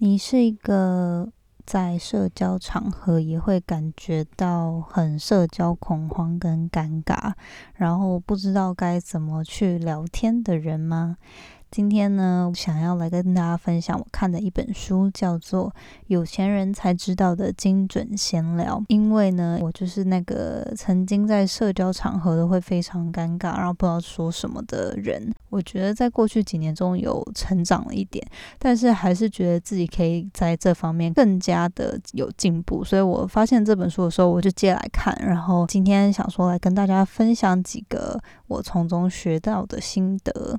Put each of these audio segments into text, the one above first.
你是一个在社交场合也会感觉到很社交恐慌跟尴尬，然后不知道该怎么去聊天的人吗？今天呢，想要来跟大家分享我看的一本书，叫做《有钱人才知道的精准闲聊》。因为呢，我就是那个曾经在社交场合都会非常尴尬，然后不知道说什么的人。我觉得在过去几年中有成长了一点，但是还是觉得自己可以在这方面更加的有进步。所以我发现这本书的时候，我就借来看。然后今天想说来跟大家分享几个我从中学到的心得。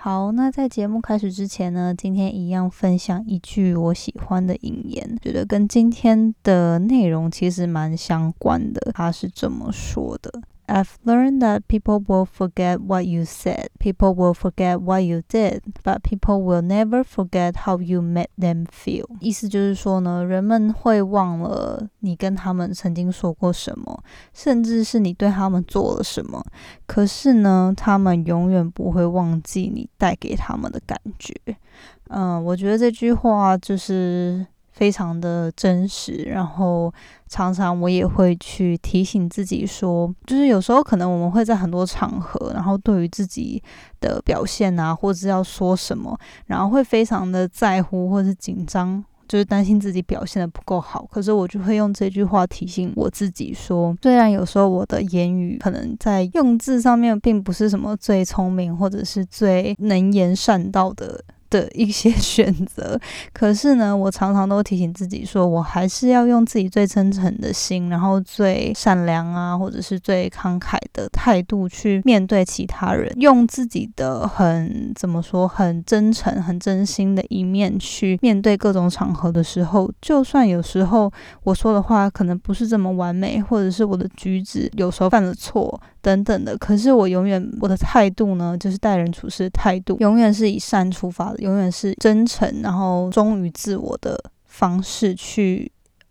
好，那在节目开始之前呢，今天一样分享一句我喜欢的引言，觉得跟今天的内容其实蛮相关的。他是这么说的。I've learned that people will forget what you said, people will forget what you did, but people will never forget how you made them feel。意思就是说呢，人们会忘了你跟他们曾经说过什么，甚至是你对他们做了什么。可是呢，他们永远不会忘记你带给他们的感觉。嗯，我觉得这句话就是。非常的真实，然后常常我也会去提醒自己说，就是有时候可能我们会在很多场合，然后对于自己的表现啊，或者是要说什么，然后会非常的在乎或者是紧张，就是担心自己表现的不够好。可是我就会用这句话提醒我自己说，虽然有时候我的言语可能在用字上面并不是什么最聪明或者是最能言善道的。的一些选择，可是呢，我常常都提醒自己说，我还是要用自己最真诚的心，然后最善良啊，或者是最慷慨的态度去面对其他人，用自己的很怎么说，很真诚、很真心的一面去面对各种场合的时候，就算有时候我说的话可能不是这么完美，或者是我的举止有时候犯了错。等等的，可是我永远我的态度呢，就是待人处事的态度，永远是以善出发的，永远是真诚，然后忠于自我的方式去。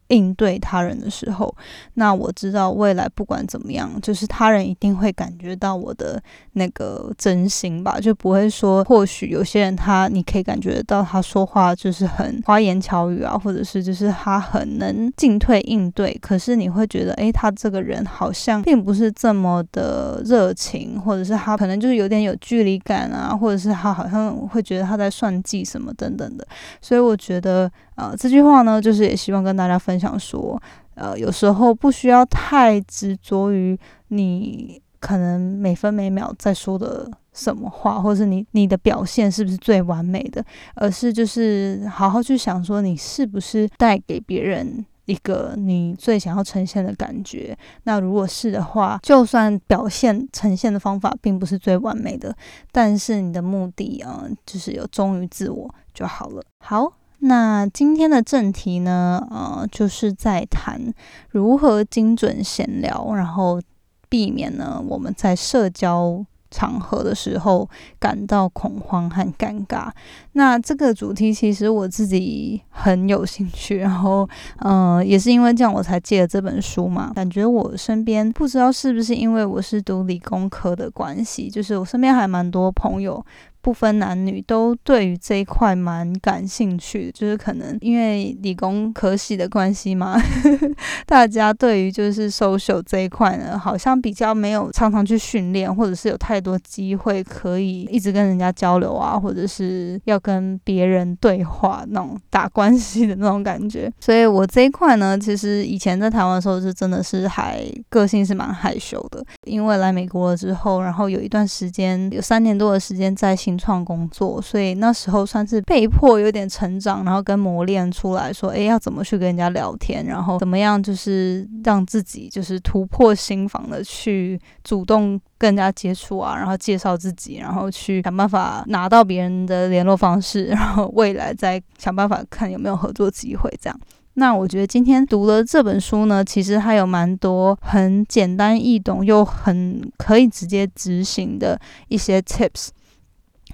应对他人的时候，那我知道未来不管怎么样，就是他人一定会感觉到我的那个真心吧，就不会说，或许有些人他你可以感觉得到他说话就是很花言巧语啊，或者是就是他很能进退应对，可是你会觉得，诶，他这个人好像并不是这么的热情，或者是他可能就是有点有距离感啊，或者是他好像会觉得他在算计什么等等的，所以我觉得。呃，这句话呢，就是也希望跟大家分享说，呃，有时候不需要太执着于你可能每分每秒在说的什么话，或者是你你的表现是不是最完美的，而是就是好好去想说，你是不是带给别人一个你最想要呈现的感觉。那如果是的话，就算表现呈现的方法并不是最完美的，但是你的目的啊，就是有忠于自我就好了。好。那今天的正题呢，呃，就是在谈如何精准闲聊，然后避免呢我们在社交场合的时候感到恐慌和尴尬。那这个主题其实我自己很有兴趣，然后，嗯，也是因为这样我才借了这本书嘛。感觉我身边不知道是不是因为我是读理工科的关系，就是我身边还蛮多朋友。不分男女，都对于这一块蛮感兴趣的。就是可能因为理工科系的关系嘛，大家对于就是 social 这一块呢，好像比较没有常常去训练，或者是有太多机会可以一直跟人家交流啊，或者是要跟别人对话那种打关系的那种感觉。所以我这一块呢，其实以前在台湾的时候是真的是还个性是蛮害羞的，因为来美国了之后，然后有一段时间有三年多的时间在新创工作，所以那时候算是被迫有点成长，然后跟磨练出来说，诶，要怎么去跟人家聊天，然后怎么样就是让自己就是突破心防的去主动跟人家接触啊，然后介绍自己，然后去想办法拿到别人的联络方式，然后未来再想办法看有没有合作机会这样。那我觉得今天读了这本书呢，其实它有蛮多很简单易懂又很可以直接执行的一些 tips。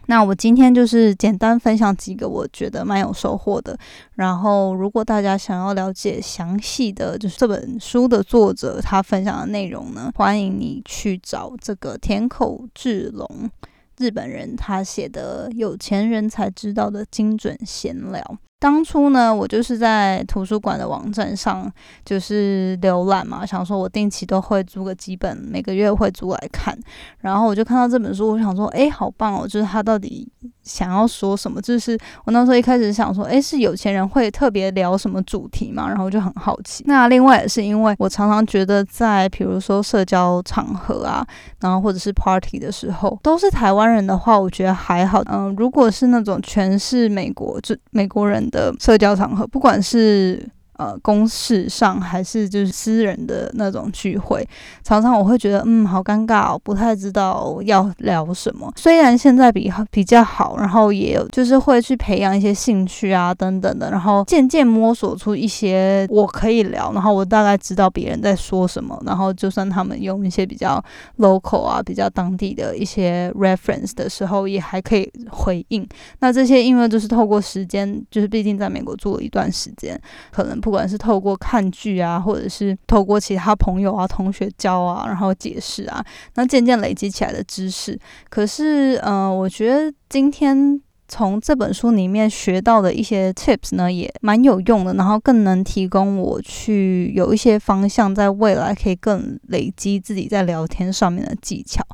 那我今天就是简单分享几个我觉得蛮有收获的。然后，如果大家想要了解详细的就是这本书的作者他分享的内容呢，欢迎你去找这个田口智龙。日本人他写的有钱人才知道的精准闲聊。当初呢，我就是在图书馆的网站上就是浏览嘛，想说我定期都会租个几本，每个月会租来看。然后我就看到这本书，我想说，哎，好棒哦！就是他到底想要说什么？就是我那时候一开始想说，哎，是有钱人会特别聊什么主题嘛？然后我就很好奇。那另外也是因为我常常觉得，在比如说社交场合啊，然后或者是 party 的时候，都是台湾人的话，我觉得还好。嗯，如果是那种全是美国，就美国人。的社交场合，不管是。呃，公事上还是就是私人的那种聚会，常常我会觉得，嗯，好尴尬哦，不太知道要聊什么。虽然现在比比较好，然后也有就是会去培养一些兴趣啊等等的，然后渐渐摸索出一些我可以聊，然后我大概知道别人在说什么，然后就算他们用一些比较 local 啊、比较当地的一些 reference 的时候，也还可以回应。那这些因为就是透过时间，就是毕竟在美国住了一段时间，可能。不管是透过看剧啊，或者是透过其他朋友啊、同学教啊，然后解释啊，那渐渐累积起来的知识。可是，嗯，我觉得今天从这本书里面学到的一些 tips 呢，也蛮有用的，然后更能提供我去有一些方向，在未来可以更累积自己在聊天上面的技巧。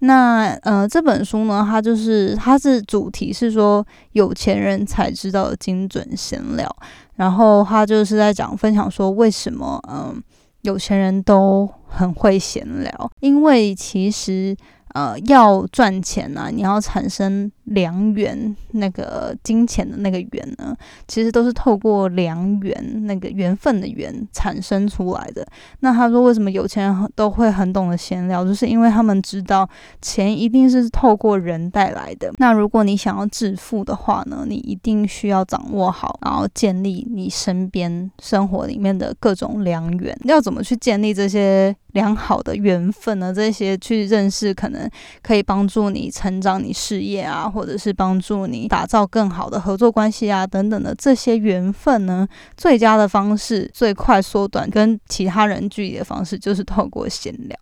那，呃，这本书呢，它就是它是主题是说有钱人才知道的精准闲聊。然后它就是在讲分享说，为什么嗯有钱人都很会闲聊，因为其实。呃，要赚钱呢，你要产生良缘，那个金钱的那个缘呢，其实都是透过良缘那个缘分的缘产生出来的。那他说，为什么有钱人都会很懂得闲聊，就是因为他们知道钱一定是透过人带来的。那如果你想要致富的话呢，你一定需要掌握好，然后建立你身边生活里面的各种良缘。要怎么去建立这些？良好的缘分呢，这些去认识可能可以帮助你成长你事业啊，或者是帮助你打造更好的合作关系啊等等的这些缘分呢，最佳的方式、最快缩短跟其他人距离的方式，就是透过闲聊。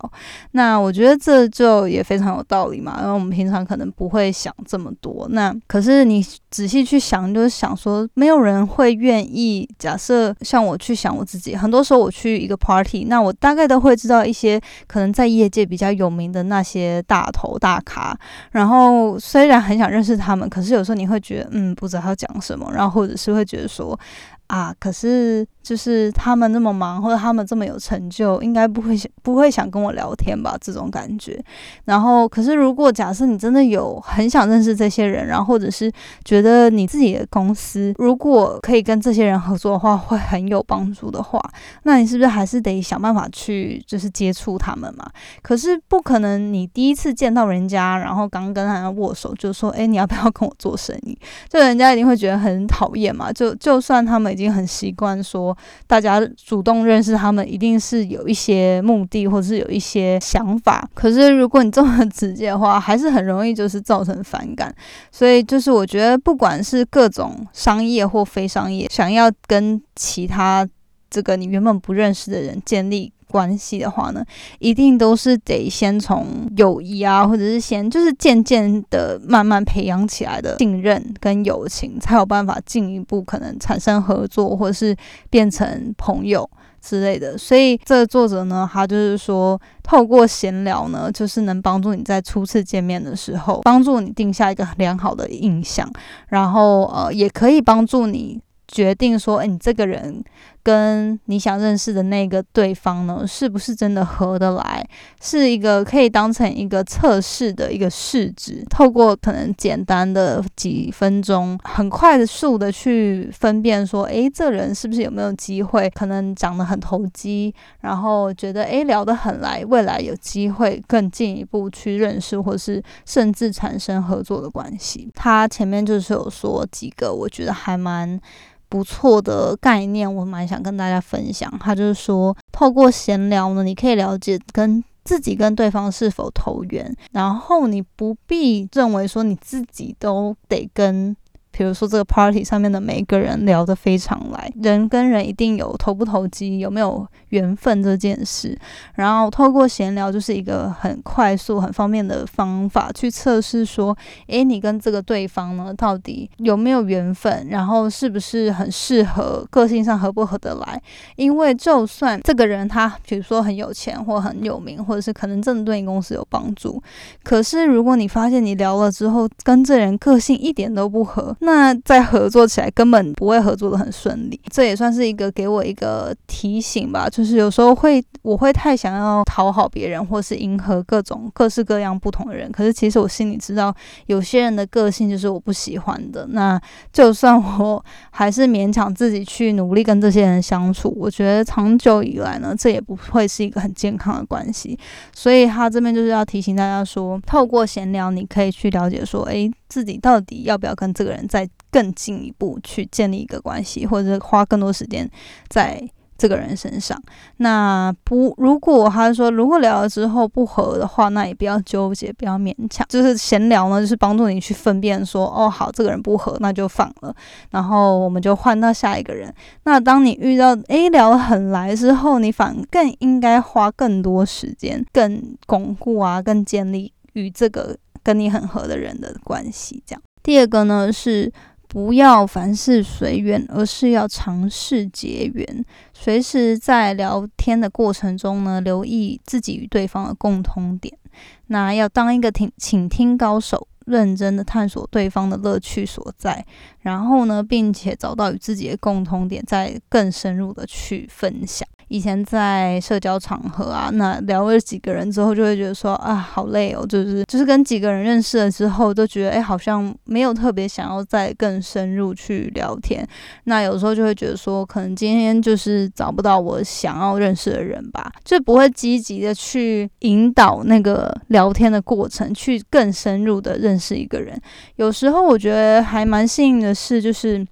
那我觉得这就也非常有道理嘛，因为我们平常可能不会想这么多。那可是你仔细去想，就是想说，没有人会愿意。假设像我去想我自己，很多时候我去一个 party，那我大概都会知道。一些可能在业界比较有名的那些大头大咖，然后虽然很想认识他们，可是有时候你会觉得，嗯，不知道他讲什么，然后或者是会觉得说。啊，可是就是他们那么忙，或者他们这么有成就，应该不会想不会想跟我聊天吧？这种感觉。然后，可是如果假设你真的有很想认识这些人，然后或者是觉得你自己的公司如果可以跟这些人合作的话，会很有帮助的话，那你是不是还是得想办法去就是接触他们嘛？可是不可能，你第一次见到人家，然后刚跟他握手，就说，哎，你要不要跟我做生意？就人家一定会觉得很讨厌嘛。就就算他们。已经很习惯说，大家主动认识他们，一定是有一些目的，或者是有一些想法。可是如果你这么直接的话，还是很容易就是造成反感。所以就是我觉得，不管是各种商业或非商业，想要跟其他这个你原本不认识的人建立关系的话呢，一定都是得先从友谊啊，或者是先就是渐渐的慢慢培养起来的信任跟友情，才有办法进一步可能产生合作，或者是变成朋友之类的。所以这个作者呢，他就是说，透过闲聊呢，就是能帮助你在初次见面的时候，帮助你定下一个良好的印象，然后呃，也可以帮助你。决定说，哎，你这个人跟你想认识的那个对方呢，是不是真的合得来？是一个可以当成一个测试的一个试值，透过可能简单的几分钟，很快速的去分辨说，哎，这人是不是有没有机会？可能长得很投机，然后觉得哎聊得很来，未来有机会更进一步去认识，或是甚至产生合作的关系。他前面就是有说几个，我觉得还蛮。不错的概念，我蛮想跟大家分享。他就是说，透过闲聊呢，你可以了解跟自己跟对方是否投缘，然后你不必认为说你自己都得跟。比如说这个 party 上面的每一个人聊得非常来，人跟人一定有投不投机，有没有缘分这件事。然后透过闲聊就是一个很快速、很方便的方法去测试说，诶，你跟这个对方呢到底有没有缘分，然后是不是很适合，个性上合不合得来。因为就算这个人他比如说很有钱或很有名，或者是可能真的对你公司有帮助，可是如果你发现你聊了之后跟这人个性一点都不合，那在合作起来根本不会合作的很顺利，这也算是一个给我一个提醒吧。就是有时候会，我会太想要讨好别人，或是迎合各种各式各样不同的人。可是其实我心里知道，有些人的个性就是我不喜欢的。那就算我还是勉强自己去努力跟这些人相处，我觉得长久以来呢，这也不会是一个很健康的关系。所以他这边就是要提醒大家说，透过闲聊，你可以去了解说，诶。自己到底要不要跟这个人再更进一步去建立一个关系，或者是花更多时间在这个人身上？那不，如果他说如果聊了之后不合的话，那也不要纠结，不要勉强。就是闲聊呢，就是帮助你去分辨说，哦，好，这个人不合，那就放了，然后我们就换到下一个人。那当你遇到诶聊很来之后，你反更应该花更多时间，更巩固啊，更建立与这个。跟你很合的人的关系，这样。第二个呢是不要凡事随缘，而是要尝试结缘。随时在聊天的过程中呢，留意自己与对方的共通点。那要当一个听倾听高手，认真的探索对方的乐趣所在，然后呢，并且找到与自己的共通点，再更深入的去分享。以前在社交场合啊，那聊了几个人之后，就会觉得说啊，好累哦，就是就是跟几个人认识了之后，都觉得哎，好像没有特别想要再更深入去聊天。那有时候就会觉得说，可能今天就是找不到我想要认识的人吧，就不会积极的去引导那个聊天的过程，去更深入的认识一个人。有时候我觉得还蛮幸运的是，就是。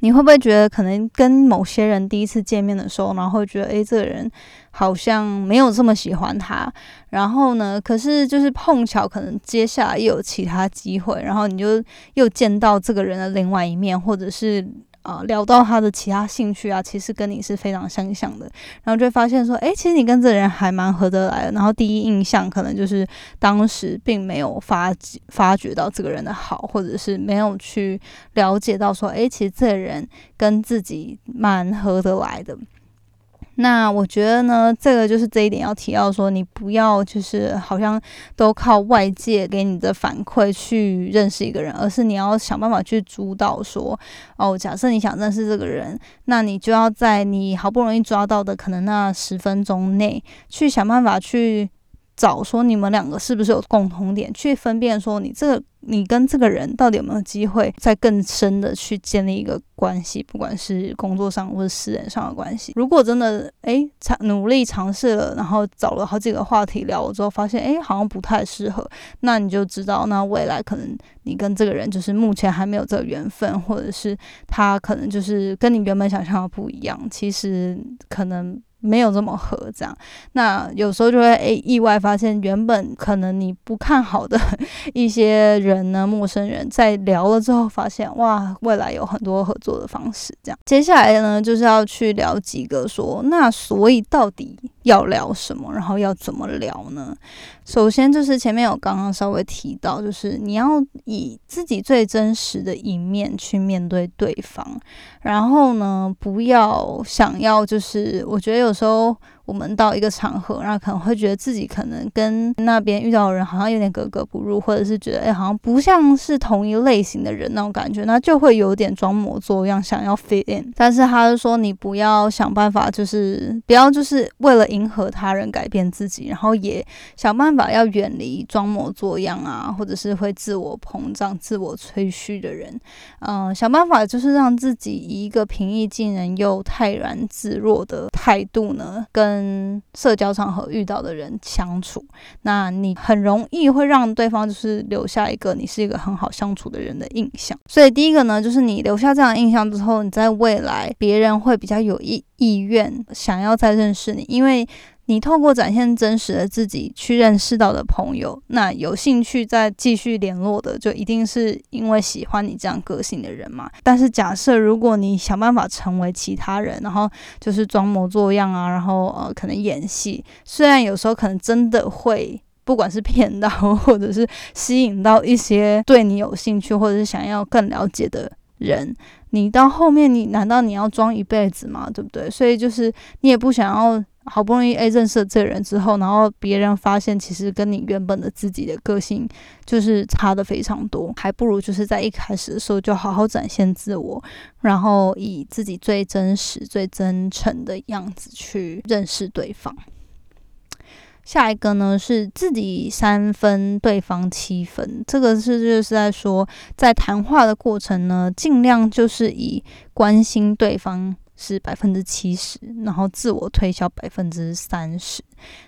你会不会觉得可能跟某些人第一次见面的时候，然后觉得诶，这个人好像没有这么喜欢他，然后呢，可是就是碰巧可能接下来又有其他机会，然后你就又见到这个人的另外一面，或者是。啊，聊到他的其他兴趣啊，其实跟你是非常相像的，然后就会发现说，诶，其实你跟这人还蛮合得来的。然后第一印象可能就是当时并没有发发觉到这个人的好，或者是没有去了解到说，诶，其实这人跟自己蛮合得来的。那我觉得呢，这个就是这一点要提到说，你不要就是好像都靠外界给你的反馈去认识一个人，而是你要想办法去主导说，哦，假设你想认识这个人，那你就要在你好不容易抓到的可能那十分钟内，去想办法去找说你们两个是不是有共同点，去分辨说你这个。你跟这个人到底有没有机会再更深的去建立一个关系，不管是工作上或者私人上的关系。如果真的诶尝努力尝试了，然后找了好几个话题聊了之后，发现诶好像不太适合，那你就知道，那未来可能你跟这个人就是目前还没有这个缘分，或者是他可能就是跟你原本想象的不一样，其实可能。没有这么合，这样，那有时候就会诶意外发现，原本可能你不看好的 一些人呢，陌生人，在聊了之后发现，哇，未来有很多合作的方式。这样，接下来呢，就是要去聊几个说，那所以到底。要聊什么，然后要怎么聊呢？首先就是前面有刚刚稍微提到，就是你要以自己最真实的一面去面对对方，然后呢，不要想要就是我觉得有时候。我们到一个场合，然后可能会觉得自己可能跟那边遇到的人好像有点格格不入，或者是觉得哎，好像不像是同一类型的人那种感觉，那就会有点装模作样，想要 fit in。但是他就说，你不要想办法，就是不要就是为了迎合他人改变自己，然后也想办法要远离装模作样啊，或者是会自我膨胀、自我吹嘘的人。嗯，想办法就是让自己以一个平易近人又泰然自若的态度呢，跟跟社交场合遇到的人相处，那你很容易会让对方就是留下一个你是一个很好相处的人的印象。所以第一个呢，就是你留下这样的印象之后，你在未来别人会比较有意意愿想要再认识你，因为。你透过展现真实的自己去认识到的朋友，那有兴趣再继续联络的，就一定是因为喜欢你这样个性的人嘛。但是假设如果你想办法成为其他人，然后就是装模作样啊，然后呃可能演戏，虽然有时候可能真的会不管是骗到或者是吸引到一些对你有兴趣或者是想要更了解的人，你到后面你难道你要装一辈子吗？对不对？所以就是你也不想要。好不容易诶认识了这个人之后，然后别人发现其实跟你原本的自己的个性就是差的非常多，还不如就是在一开始的时候就好好展现自我，然后以自己最真实、最真诚的样子去认识对方。下一个呢是自己三分，对方七分，这个是就是在说，在谈话的过程呢，尽量就是以关心对方。是百分之七十，然后自我推销百分之三十。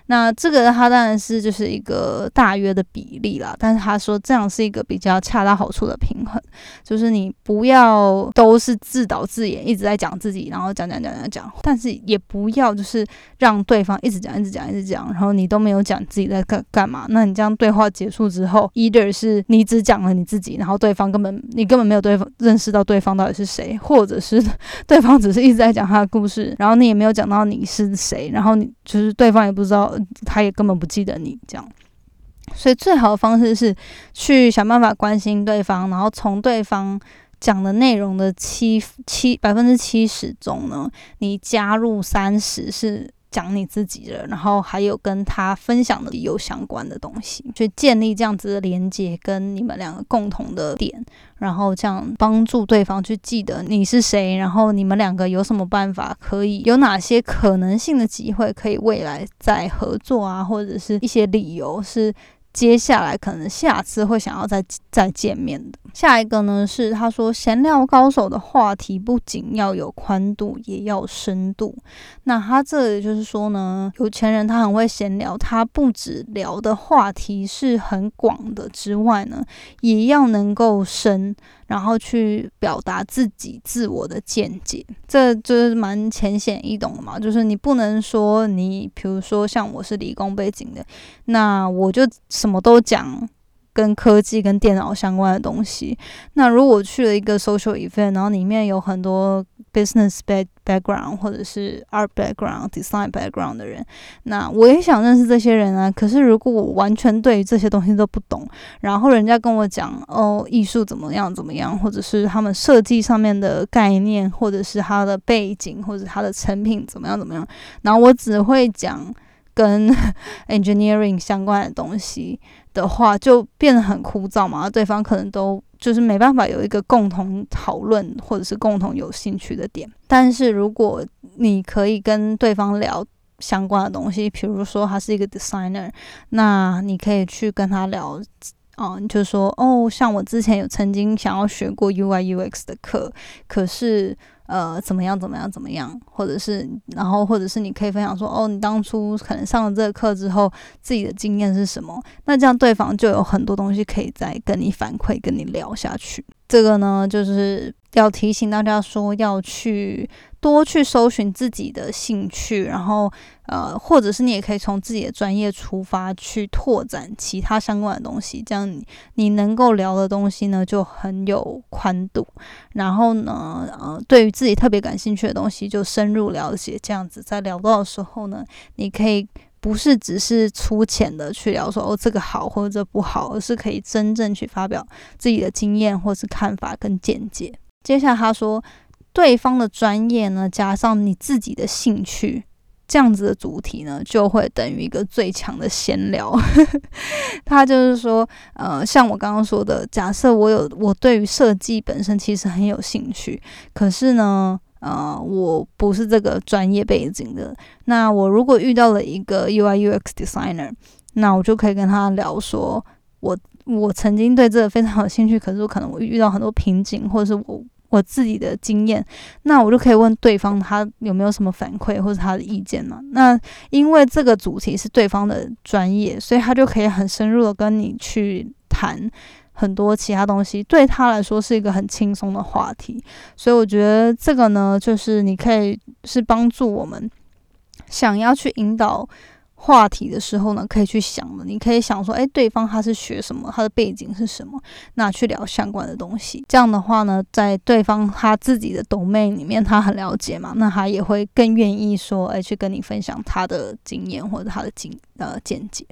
那这个他当然是就是一个大约的比例啦，但是他说这样是一个比较恰到好处的平衡，就是你不要都是自导自演，一直在讲自己，然后讲讲讲讲讲，但是也不要就是让对方一直讲一直讲一直讲，然后你都没有讲自己在干干嘛。那你这样对话结束之后，either 是你只讲了你自己，然后对方根本你根本没有对方认识到对方到底是谁，或者是 对方只是一直在讲他的故事，然后你也没有讲到你是谁，然后你就是对方也不。不知道，他也根本不记得你这样，所以最好的方式是去想办法关心对方，然后从对方讲的内容的七七百分之七十中呢，你加入三十是。讲你自己的，然后还有跟他分享的有相关的东西，去建立这样子的连接，跟你们两个共同的点，然后这样帮助对方去记得你是谁，然后你们两个有什么办法，可以有哪些可能性的机会，可以未来再合作啊，或者是一些理由是。接下来可能下次会想要再再见面的。下一个呢是他说，闲聊高手的话题不仅要有宽度，也要深度。那他这里就是说呢，有钱人他很会闲聊，他不止聊的话题是很广的之外呢，也要能够深。然后去表达自己自我的见解，这就是蛮浅显易懂的嘛。就是你不能说你，比如说像我是理工背景的，那我就什么都讲跟科技跟电脑相关的东西。那如果去了一个 social event，然后里面有很多。Business back background 或者是 art background design background 的人，那我也想认识这些人啊。可是如果我完全对于这些东西都不懂，然后人家跟我讲哦，艺术怎么样怎么样，或者是他们设计上面的概念，或者是他的背景，或者他的成品怎么样怎么样，然后我只会讲跟 engineering 相关的东西的话，就变得很枯燥嘛。对方可能都。就是没办法有一个共同讨论或者是共同有兴趣的点，但是如果你可以跟对方聊相关的东西，比如说他是一个 designer，那你可以去跟他聊，嗯，就说哦，像我之前有曾经想要学过 UI UX 的课，可是。呃，怎么样？怎么样？怎么样？或者是，然后，或者是你可以分享说，哦，你当初可能上了这个课之后，自己的经验是什么？那这样对方就有很多东西可以再跟你反馈，跟你聊下去。这个呢，就是要提醒大家说，要去多去搜寻自己的兴趣，然后呃，或者是你也可以从自己的专业出发去拓展其他相关的东西，这样你你能够聊的东西呢就很有宽度。然后呢，呃，对于自己特别感兴趣的东西就深入了解，这样子在聊到的时候呢，你可以。不是只是粗浅的去聊说哦这个好或者不好，而是可以真正去发表自己的经验或是看法跟见解。接下来他说，对方的专业呢加上你自己的兴趣，这样子的主题呢就会等于一个最强的闲聊。他就是说，呃，像我刚刚说的，假设我有我对于设计本身其实很有兴趣，可是呢。呃，我不是这个专业背景的。那我如果遇到了一个 UI UX designer，那我就可以跟他聊说，我我曾经对这个非常有兴趣，可是我可能我遇到很多瓶颈，或者是我我自己的经验，那我就可以问对方他有没有什么反馈或者他的意见嘛？那因为这个主题是对方的专业，所以他就可以很深入的跟你去谈。很多其他东西对他来说是一个很轻松的话题，所以我觉得这个呢，就是你可以是帮助我们想要去引导话题的时候呢，可以去想的。你可以想说，哎，对方他是学什么，他的背景是什么，那去聊相关的东西。这样的话呢，在对方他自己的 domain 里面，他很了解嘛，那他也会更愿意说，哎，去跟你分享他的经验或者他的经呃见解。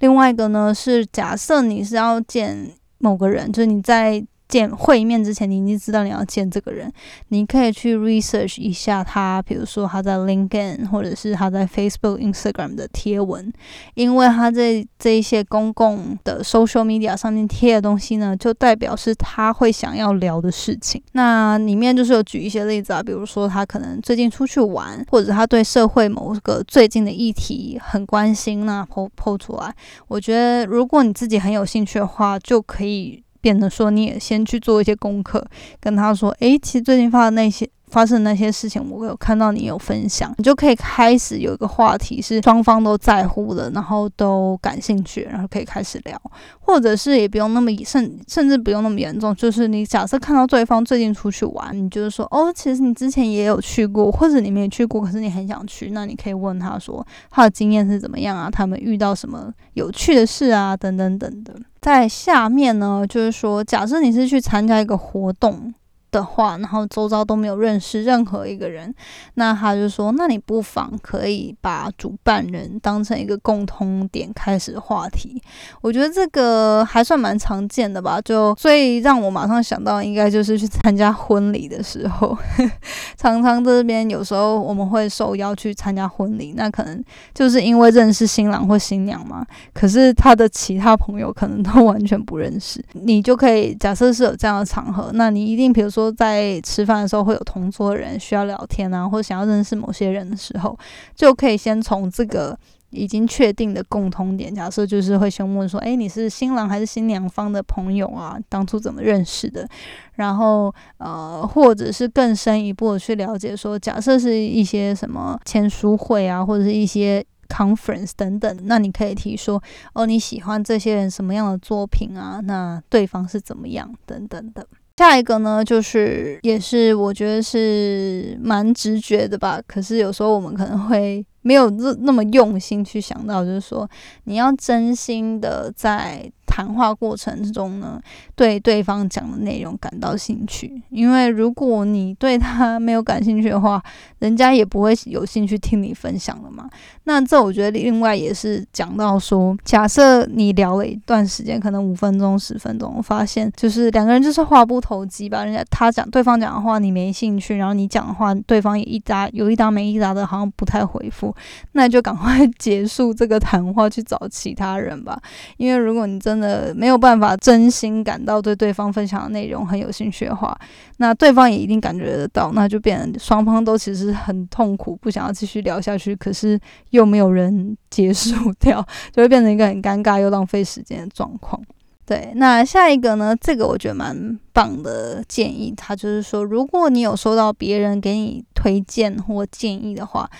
另外一个呢，是假设你是要见某个人，就是你在。见会面之前，你已经知道你要见这个人，你可以去 research 一下他，比如说他在 LinkedIn 或者是他在 Facebook、Instagram 的贴文，因为他在这一些公共的 social media 上面贴的东西呢，就代表是他会想要聊的事情。那里面就是有举一些例子啊，比如说他可能最近出去玩，或者他对社会某个最近的议题很关心，那 po po 出来。我觉得如果你自己很有兴趣的话，就可以。变得说，你也先去做一些功课，跟他说，诶，其实最近发的那些。发生那些事情，我有看到你有分享，你就可以开始有一个话题是双方都在乎的，然后都感兴趣，然后可以开始聊，或者是也不用那么甚甚至不用那么严重，就是你假设看到对方最近出去玩，你就是说哦，其实你之前也有去过，或者你没有去过，可是你很想去，那你可以问他说他的经验是怎么样啊，他们遇到什么有趣的事啊，等等等的。在下面呢，就是说假设你是去参加一个活动。的话，然后周遭都没有认识任何一个人，那他就说：“那你不妨可以把主办人当成一个共通点开始话题。”我觉得这个还算蛮常见的吧。就最让我马上想到，应该就是去参加婚礼的时候，常常这边有时候我们会受邀去参加婚礼，那可能就是因为认识新郎或新娘嘛。可是他的其他朋友可能都完全不认识，你就可以假设是有这样的场合，那你一定比如说。说在吃饭的时候会有同桌人需要聊天啊，或者想要认识某些人的时候，就可以先从这个已经确定的共同点，假设就是会先问说：“诶，你是新郎还是新娘方的朋友啊？当初怎么认识的？”然后呃，或者是更深一步的去了解说，假设是一些什么签书会啊，或者是一些 conference 等等，那你可以提说：“哦，你喜欢这些人什么样的作品啊？那对方是怎么样？等等的。”下一个呢，就是也是我觉得是蛮直觉的吧，可是有时候我们可能会没有那那么用心去想到，就是说你要真心的在。谈话过程之中呢，对对方讲的内容感到兴趣，因为如果你对他没有感兴趣的话，人家也不会有兴趣听你分享了嘛。那这我觉得另外也是讲到说，假设你聊了一段时间，可能五分钟、十分钟，发现就是两个人就是话不投机吧。人家他讲对方讲的话你没兴趣，然后你讲的话对方也一答有一答没一答的，好像不太回复，那就赶快 结束这个谈话，去找其他人吧。因为如果你真的，没有办法真心感到对对方分享的内容很有兴趣的话，那对方也一定感觉得到，那就变成双方都其实很痛苦，不想要继续聊下去，可是又没有人 结束掉，就会变成一个很尴尬又浪费时间的状况。对，那下一个呢？这个我觉得蛮棒的建议，他就是说，如果你有收到别人给你推荐或建议的话。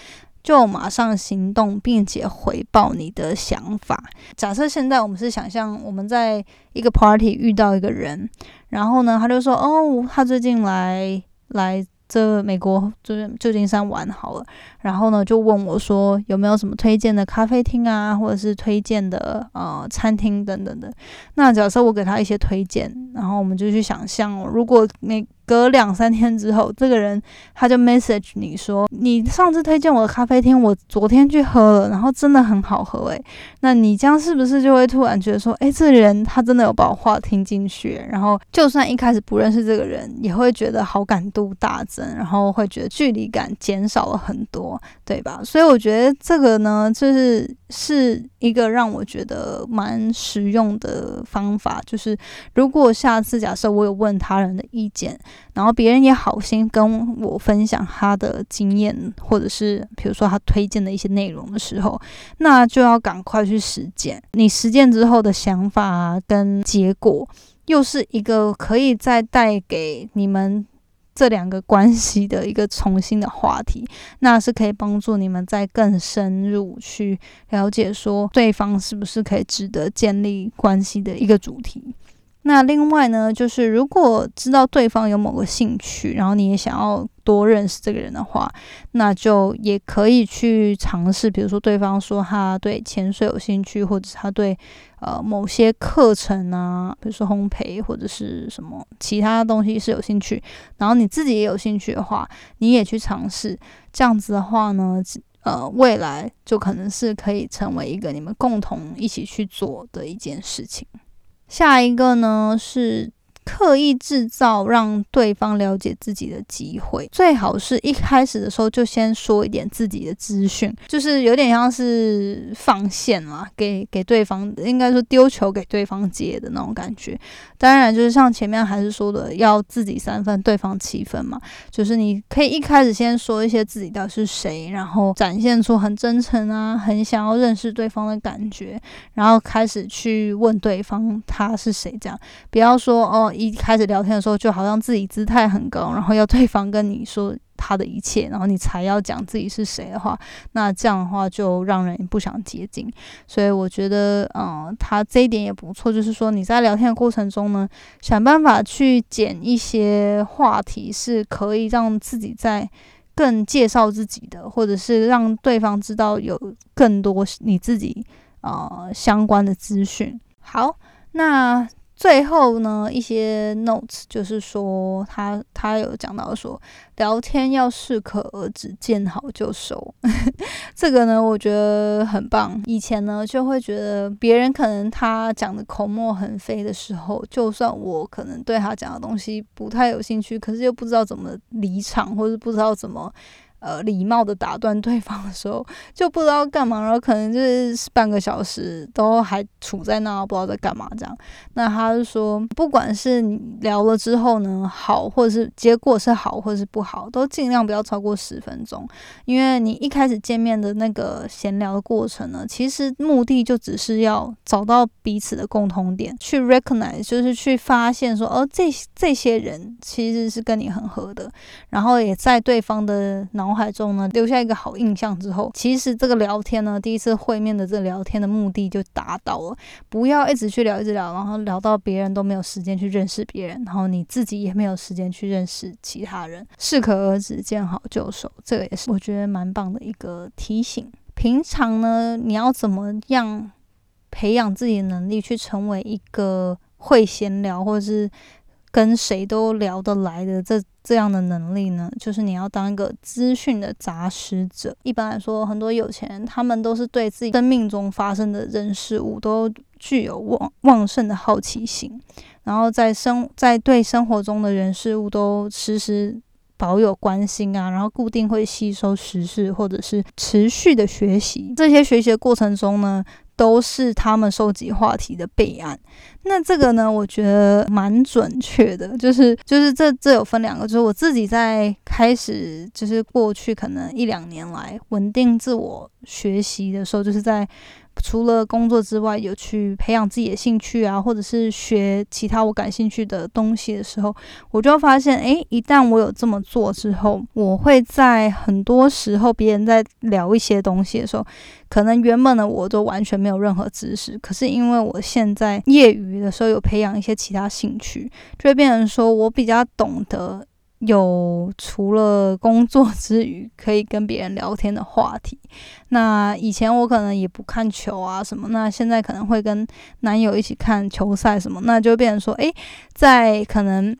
就马上行动，并且回报你的想法。假设现在我们是想象我们在一个 party 遇到一个人，然后呢，他就说：“哦，他最近来来。”这美国就旧金山玩好了，然后呢就问我说有没有什么推荐的咖啡厅啊，或者是推荐的呃餐厅等等的。那假设我给他一些推荐，然后我们就去想象，如果那隔两三天之后，这个人他就 message 你说，你上次推荐我的咖啡厅，我昨天去喝了，然后真的很好喝诶。那你这样是不是就会突然觉得说，诶，这人他真的有把我话听进去，然后就算一开始不认识这个人，也会觉得好感度大增，然后会觉得距离感减少了很多，对吧？所以我觉得这个呢，就是是一个让我觉得蛮实用的方法，就是如果下次假设我有问他人的意见。然后别人也好心跟我分享他的经验，或者是比如说他推荐的一些内容的时候，那就要赶快去实践。你实践之后的想法跟结果，又是一个可以再带给你们这两个关系的一个重新的话题，那是可以帮助你们再更深入去了解说对方是不是可以值得建立关系的一个主题。那另外呢，就是如果知道对方有某个兴趣，然后你也想要多认识这个人的话，那就也可以去尝试。比如说，对方说他对潜水有兴趣，或者他对呃某些课程啊，比如说烘焙或者是什么其他东西是有兴趣，然后你自己也有兴趣的话，你也去尝试。这样子的话呢，呃，未来就可能是可以成为一个你们共同一起去做的一件事情。下一个呢是。刻意制造让对方了解自己的机会，最好是一开始的时候就先说一点自己的资讯，就是有点像是放线啦，给给对方，应该说丢球给对方接的那种感觉。当然，就是像前面还是说的，要自己三分，对方七分嘛。就是你可以一开始先说一些自己到底是谁，然后展现出很真诚啊，很想要认识对方的感觉，然后开始去问对方他是谁，这样不要说哦。一开始聊天的时候，就好像自己姿态很高，然后要对方跟你说他的一切，然后你才要讲自己是谁的话，那这样的话就让人不想接近。所以我觉得，嗯，他这一点也不错，就是说你在聊天的过程中呢，想办法去捡一些话题，是可以让自己在更介绍自己的，或者是让对方知道有更多你自己呃相关的资讯。好，那。最后呢，一些 notes 就是说，他他有讲到说，聊天要适可而止，见好就收。这个呢，我觉得很棒。以前呢，就会觉得别人可能他讲的口沫横飞的时候，就算我可能对他讲的东西不太有兴趣，可是又不知道怎么离场，或者不知道怎么。呃，礼貌的打断对方的时候，就不知道干嘛，然后可能就是半个小时都还处在那，不知道在干嘛这样。那他就说，不管是你聊了之后呢，好，或者是结果是好，或者是不好，都尽量不要超过十分钟，因为你一开始见面的那个闲聊的过程呢，其实目的就只是要找到彼此的共同点，去 recognize，就是去发现说，哦，这这些人其实是跟你很合的，然后也在对方的脑。脑海中呢留下一个好印象之后，其实这个聊天呢，第一次会面的这聊天的目的就达到了。不要一直去聊，一直聊，然后聊到别人都没有时间去认识别人，然后你自己也没有时间去认识其他人。适可而止，见好就收，这个也是我觉得蛮棒的一个提醒。平常呢，你要怎么样培养自己的能力，去成为一个会闲聊，或者是？跟谁都聊得来的这这样的能力呢，就是你要当一个资讯的杂食者。一般来说，很多有钱人他们都是对自己生命中发生的人事物都具有旺旺盛的好奇心，然后在生在对生活中的人事物都时时保有关心啊，然后固定会吸收时事或者是持续的学习。这些学习的过程中呢。都是他们收集话题的备案。那这个呢，我觉得蛮准确的。就是 就是这这有分两个，就是我自己在开始，就是过去可能一两年来稳定自我学习的时候，就是在除了工作之外，有去培养自己的兴趣啊，或者是学其他我感兴趣的东西的时候，我就发现，诶，一旦我有这么做之后，我会在很多时候别人在聊一些东西的时候，可能原本的我都完全没有任何知识，可是因为我现在业余的时候有培养一些其他兴趣，就会变成说我比较懂得。有除了工作之余可以跟别人聊天的话题，那以前我可能也不看球啊什么，那现在可能会跟男友一起看球赛什么，那就变成说，诶，在可能。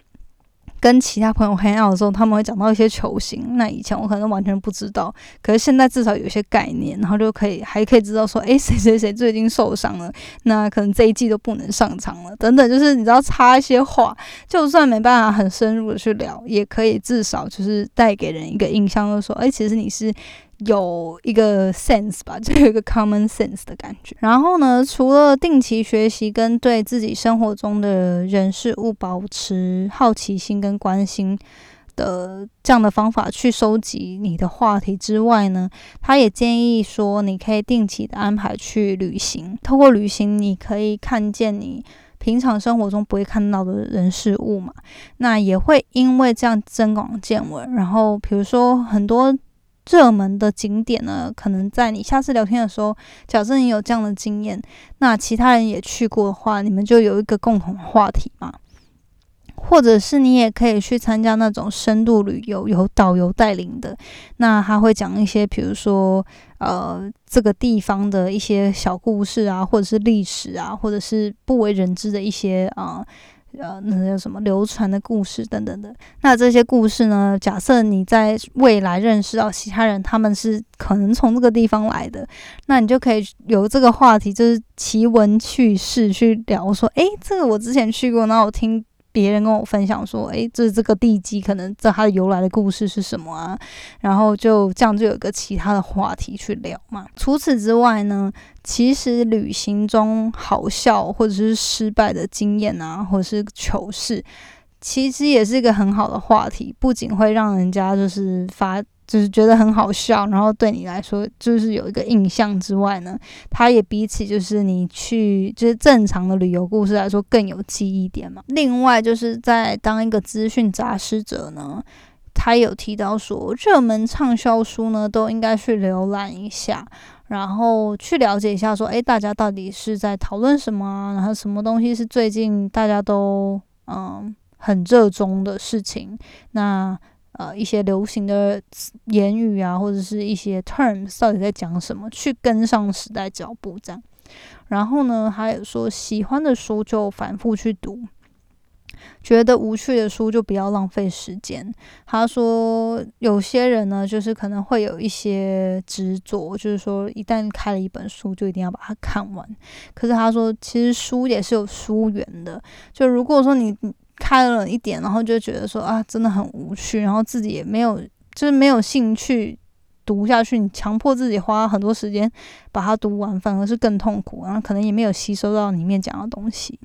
跟其他朋友 hang out 的时候，他们会讲到一些球星。那以前我可能完全不知道，可是现在至少有一些概念，然后就可以还可以知道说，诶，谁谁谁最近受伤了，那可能这一季都不能上场了，等等。就是你知道插一些话，就算没办法很深入的去聊，也可以至少就是带给人一个印象，就是说，诶，其实你是。有一个 sense 吧，就有一个 common sense 的感觉。然后呢，除了定期学习跟对自己生活中的人事物保持好奇心跟关心的这样的方法去收集你的话题之外呢，他也建议说，你可以定期的安排去旅行。透过旅行，你可以看见你平常生活中不会看到的人事物嘛。那也会因为这样增广见闻。然后，比如说很多。热门的景点呢，可能在你下次聊天的时候，假设你有这样的经验，那其他人也去过的话，你们就有一个共同话题嘛。或者是你也可以去参加那种深度旅游，有导游带领的，那他会讲一些，比如说呃这个地方的一些小故事啊，或者是历史啊，或者是不为人知的一些啊。呃那叫什么流传的故事等等的。那这些故事呢？假设你在未来认识到其他人，他们是可能从这个地方来的，那你就可以有这个话题，就是奇闻趣事去聊。说，诶，这个我之前去过，然后我听。别人跟我分享说：“诶，这这个地基可能这它的由来的故事是什么啊？”然后就这样就有个其他的话题去聊嘛。除此之外呢，其实旅行中好笑或者是失败的经验啊，或者是糗事，其实也是一个很好的话题，不仅会让人家就是发。就是觉得很好笑，然后对你来说就是有一个印象之外呢，它也比起就是你去就是正常的旅游故事来说更有记忆点嘛。另外就是在当一个资讯杂识者呢，他有提到说热门畅销书呢都应该去浏览一下，然后去了解一下说，诶，大家到底是在讨论什么，然后什么东西是最近大家都嗯很热衷的事情，那。呃，一些流行的言语啊，或者是一些 terms，到底在讲什么？去跟上时代脚步，这样。然后呢，还有说喜欢的书就反复去读，觉得无趣的书就不要浪费时间。他说，有些人呢，就是可能会有一些执着，就是说一旦开了一本书，就一定要把它看完。可是他说，其实书也是有书缘的。就如果说你。开了一点，然后就觉得说啊，真的很无趣，然后自己也没有，就是没有兴趣读下去。你强迫自己花很多时间把它读完，反而是更痛苦，然后可能也没有吸收到里面讲的东西。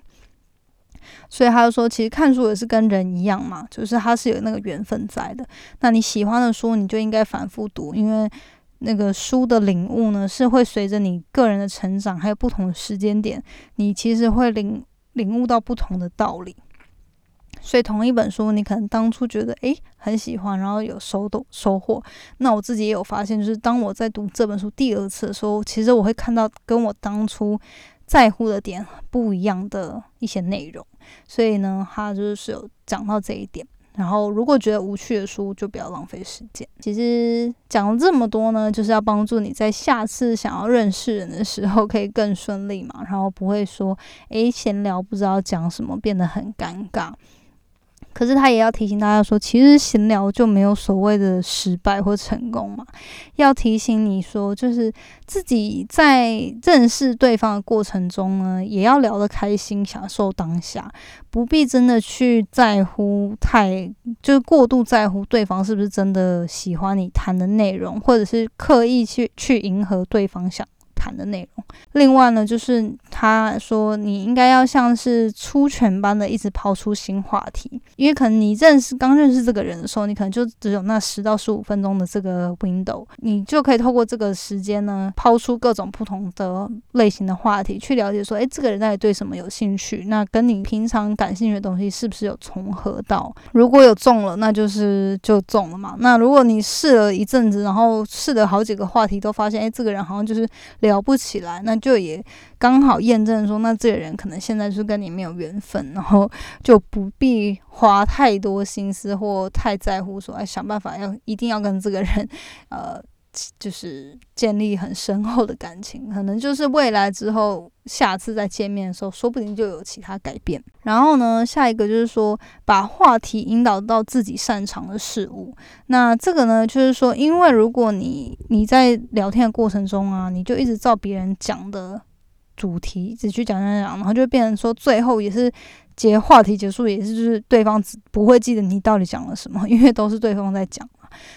所以他就说，其实看书也是跟人一样嘛，就是它是有那个缘分在的。那你喜欢的书，你就应该反复读，因为那个书的领悟呢，是会随着你个人的成长，还有不同的时间点，你其实会领领悟到不同的道理。所以同一本书，你可能当初觉得诶很喜欢，然后有收到收获。那我自己也有发现，就是当我在读这本书第二次的时候，其实我会看到跟我当初在乎的点不一样的一些内容。所以呢，他就是有讲到这一点。然后如果觉得无趣的书，就不要浪费时间。其实讲了这么多呢，就是要帮助你在下次想要认识人的时候可以更顺利嘛，然后不会说诶闲聊不知道讲什么，变得很尴尬。可是他也要提醒大家说，其实闲聊就没有所谓的失败或成功嘛。要提醒你说，就是自己在认识对方的过程中呢，也要聊得开心，享受当下，不必真的去在乎太，就是过度在乎对方是不是真的喜欢你谈的内容，或者是刻意去去迎合对方想。谈的内容。另外呢，就是他说你应该要像是出拳般的一直抛出新话题，因为可能你认识刚认识这个人的时候，你可能就只有那十到十五分钟的这个 window，你就可以透过这个时间呢，抛出各种不同的类型的话题，去了解说，诶，这个人到底对什么有兴趣？那跟你平常感兴趣的东西是不是有重合到？如果有中了，那就是就中了嘛。那如果你试了一阵子，然后试了好几个话题，都发现，诶，这个人好像就是聊不起来，那就也刚好验证说，那这个人可能现在就是跟你没有缘分，然后就不必花太多心思或太在乎说，哎，想办法要一定要跟这个人，呃。就是建立很深厚的感情，可能就是未来之后下次再见面的时候，说不定就有其他改变。然后呢，下一个就是说把话题引导到自己擅长的事物。那这个呢，就是说，因为如果你你在聊天的过程中啊，你就一直照别人讲的主题一直去讲讲讲，然后就变成说最后也是结话题结束，也是就是对方不会记得你到底讲了什么，因为都是对方在讲。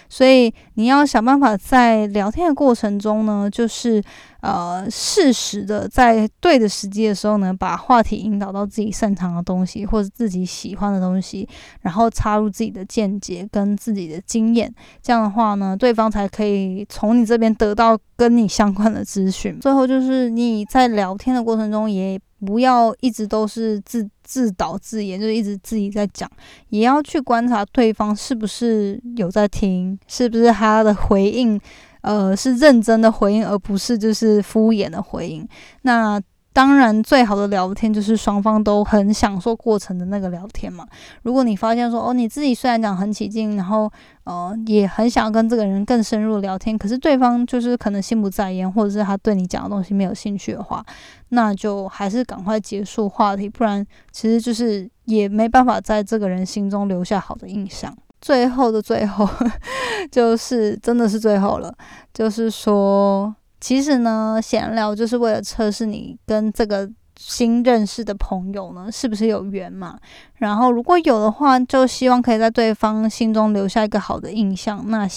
所以你要想办法在聊天的过程中呢，就是呃适时的在对的时机的时候呢，把话题引导到自己擅长的东西或者自己喜欢的东西，然后插入自己的见解跟自己的经验。这样的话呢，对方才可以从你这边得到跟你相关的资讯。最后就是你在聊天的过程中也。不要一直都是自自导自演，就是一直自己在讲，也要去观察对方是不是有在听，是不是他的回应，呃，是认真的回应，而不是就是敷衍的回应。那。当然，最好的聊天就是双方都很享受过程的那个聊天嘛。如果你发现说，哦，你自己虽然讲很起劲，然后呃也很想要跟这个人更深入聊天，可是对方就是可能心不在焉，或者是他对你讲的东西没有兴趣的话，那就还是赶快结束话题，不然其实就是也没办法在这个人心中留下好的印象。最后的最后，就是真的是最后了，就是说。其实呢，闲聊就是为了测试你跟这个新认识的朋友呢是不是有缘嘛。然后如果有的话，就希望可以在对方心中留下一个好的印象。那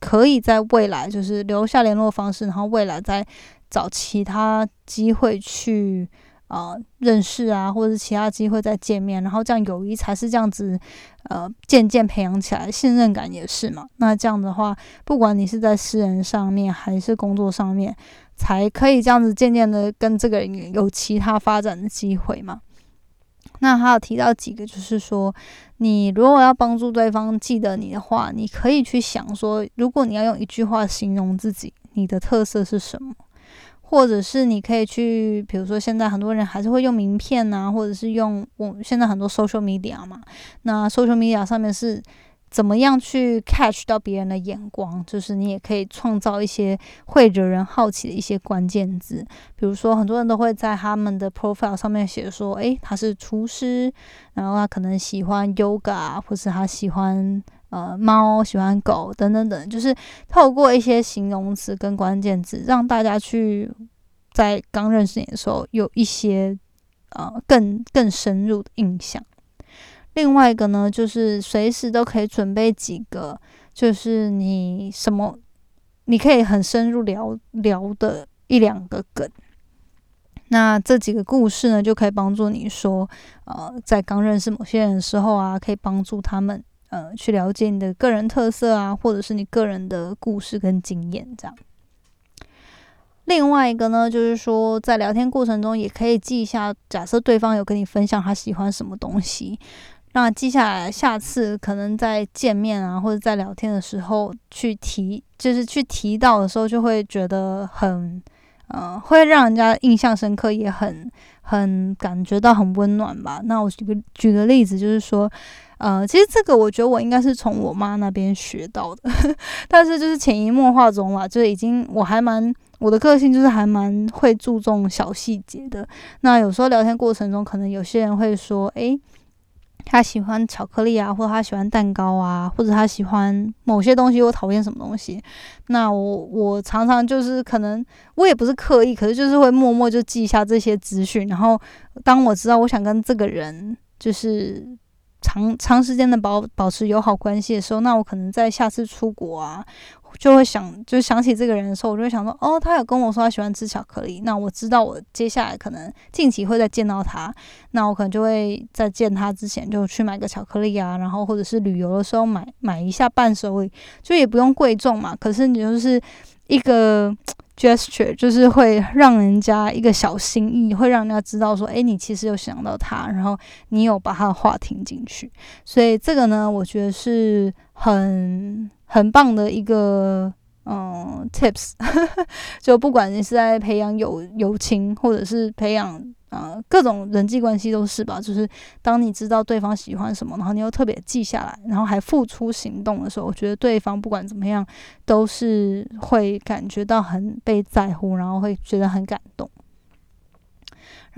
可以在未来就是留下联络方式，然后未来再找其他机会去。呃，认识啊，或者是其他机会再见面，然后这样友谊才是这样子，呃，渐渐培养起来，信任感也是嘛。那这样的话，不管你是在私人上面还是工作上面，才可以这样子渐渐的跟这个人有其他发展的机会嘛。那还有提到几个，就是说，你如果要帮助对方记得你的话，你可以去想说，如果你要用一句话形容自己，你的特色是什么？或者是你可以去，比如说现在很多人还是会用名片呐，或者是用我现在很多 social media 嘛。那 social media 上面是怎么样去 catch 到别人的眼光？就是你也可以创造一些会惹人好奇的一些关键字，比如说很多人都会在他们的 profile 上面写说，诶，他是厨师，然后他可能喜欢 yoga，或是他喜欢。呃，猫喜欢狗等等等，就是透过一些形容词跟关键字，让大家去在刚认识你的时候有一些呃更更深入的印象。另外一个呢，就是随时都可以准备几个，就是你什么你可以很深入聊聊的一两个梗。那这几个故事呢，就可以帮助你说，呃，在刚认识某些人的时候啊，可以帮助他们。呃，去了解你的个人特色啊，或者是你个人的故事跟经验这样。另外一个呢，就是说在聊天过程中也可以记一下，假设对方有跟你分享他喜欢什么东西，那记下来，下次可能在见面啊，或者在聊天的时候去提，就是去提到的时候，就会觉得很，呃，会让人家印象深刻，也很很感觉到很温暖吧。那我举个举个例子，就是说。呃，其实这个我觉得我应该是从我妈那边学到的，但是就是潜移默化中啦，就已经我还蛮我的个性就是还蛮会注重小细节的。那有时候聊天过程中，可能有些人会说，诶，他喜欢巧克力啊，或者他喜欢蛋糕啊，或者他喜欢某些东西，我讨厌什么东西。那我我常常就是可能我也不是刻意，可是就是会默默就记下这些资讯，然后当我知道我想跟这个人就是。长长时间的保保持友好关系的时候，那我可能在下次出国啊。就会想，就想起这个人的时候，我就会想说，哦，他有跟我说他喜欢吃巧克力，那我知道我接下来可能近期会再见到他，那我可能就会在见他之前就去买个巧克力啊，然后或者是旅游的时候买买一下伴手礼，就也不用贵重嘛，可是你就是一个 gesture，就是会让人家一个小心意，会让人家知道说，哎，你其实有想到他，然后你有把他的话听进去，所以这个呢，我觉得是很。很棒的一个嗯 tips，就不管你是在培养友友情，或者是培养呃各种人际关系都是吧。就是当你知道对方喜欢什么，然后你又特别记下来，然后还付出行动的时候，我觉得对方不管怎么样都是会感觉到很被在乎，然后会觉得很感动。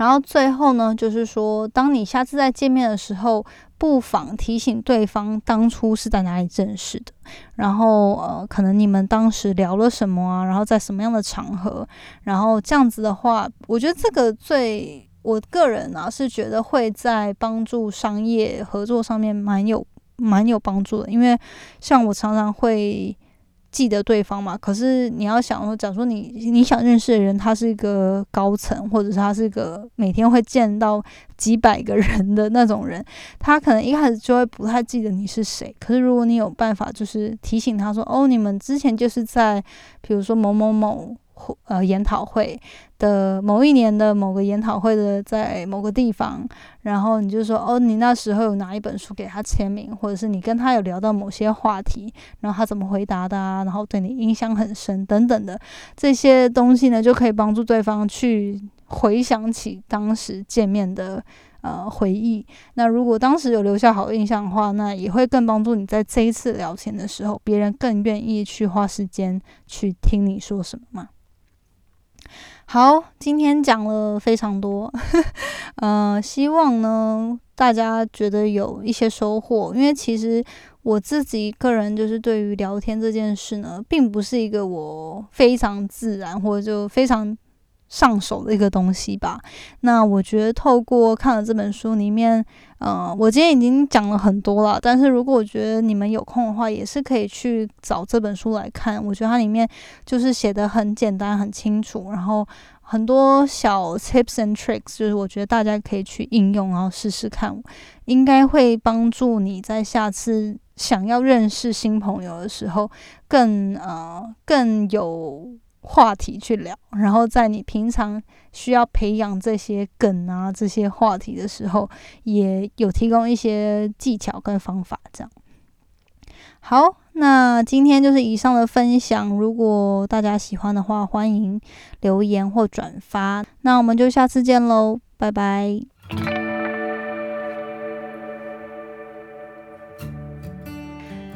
然后最后呢，就是说，当你下次再见面的时候，不妨提醒对方当初是在哪里认识的，然后呃，可能你们当时聊了什么啊，然后在什么样的场合，然后这样子的话，我觉得这个最我个人啊是觉得会在帮助商业合作上面蛮有蛮有帮助的，因为像我常常会。记得对方嘛？可是你要想说，假如说你你想认识的人，他是一个高层，或者是他是一个每天会见到几百个人的那种人，他可能一开始就会不太记得你是谁。可是如果你有办法，就是提醒他说：“哦，你们之前就是在，比如说某某某。”呃，研讨会的某一年的某个研讨会的在某个地方，然后你就说哦，你那时候有拿一本书给他签名，或者是你跟他有聊到某些话题，然后他怎么回答的啊，然后对你印象很深等等的这些东西呢，就可以帮助对方去回想起当时见面的呃回忆。那如果当时有留下好印象的话，那也会更帮助你在这一次聊天的时候，别人更愿意去花时间去听你说什么嘛。好，今天讲了非常多，呃，希望呢大家觉得有一些收获。因为其实我自己个人就是对于聊天这件事呢，并不是一个我非常自然或者就非常。上手的一个东西吧。那我觉得透过看了这本书里面，呃，我今天已经讲了很多了。但是如果我觉得你们有空的话，也是可以去找这本书来看。我觉得它里面就是写的很简单、很清楚，然后很多小 tips and tricks，就是我觉得大家可以去应用，然后试试看，应该会帮助你在下次想要认识新朋友的时候，更呃更有。话题去聊，然后在你平常需要培养这些梗啊、这些话题的时候，也有提供一些技巧跟方法。这样好，那今天就是以上的分享。如果大家喜欢的话，欢迎留言或转发。那我们就下次见喽，拜拜。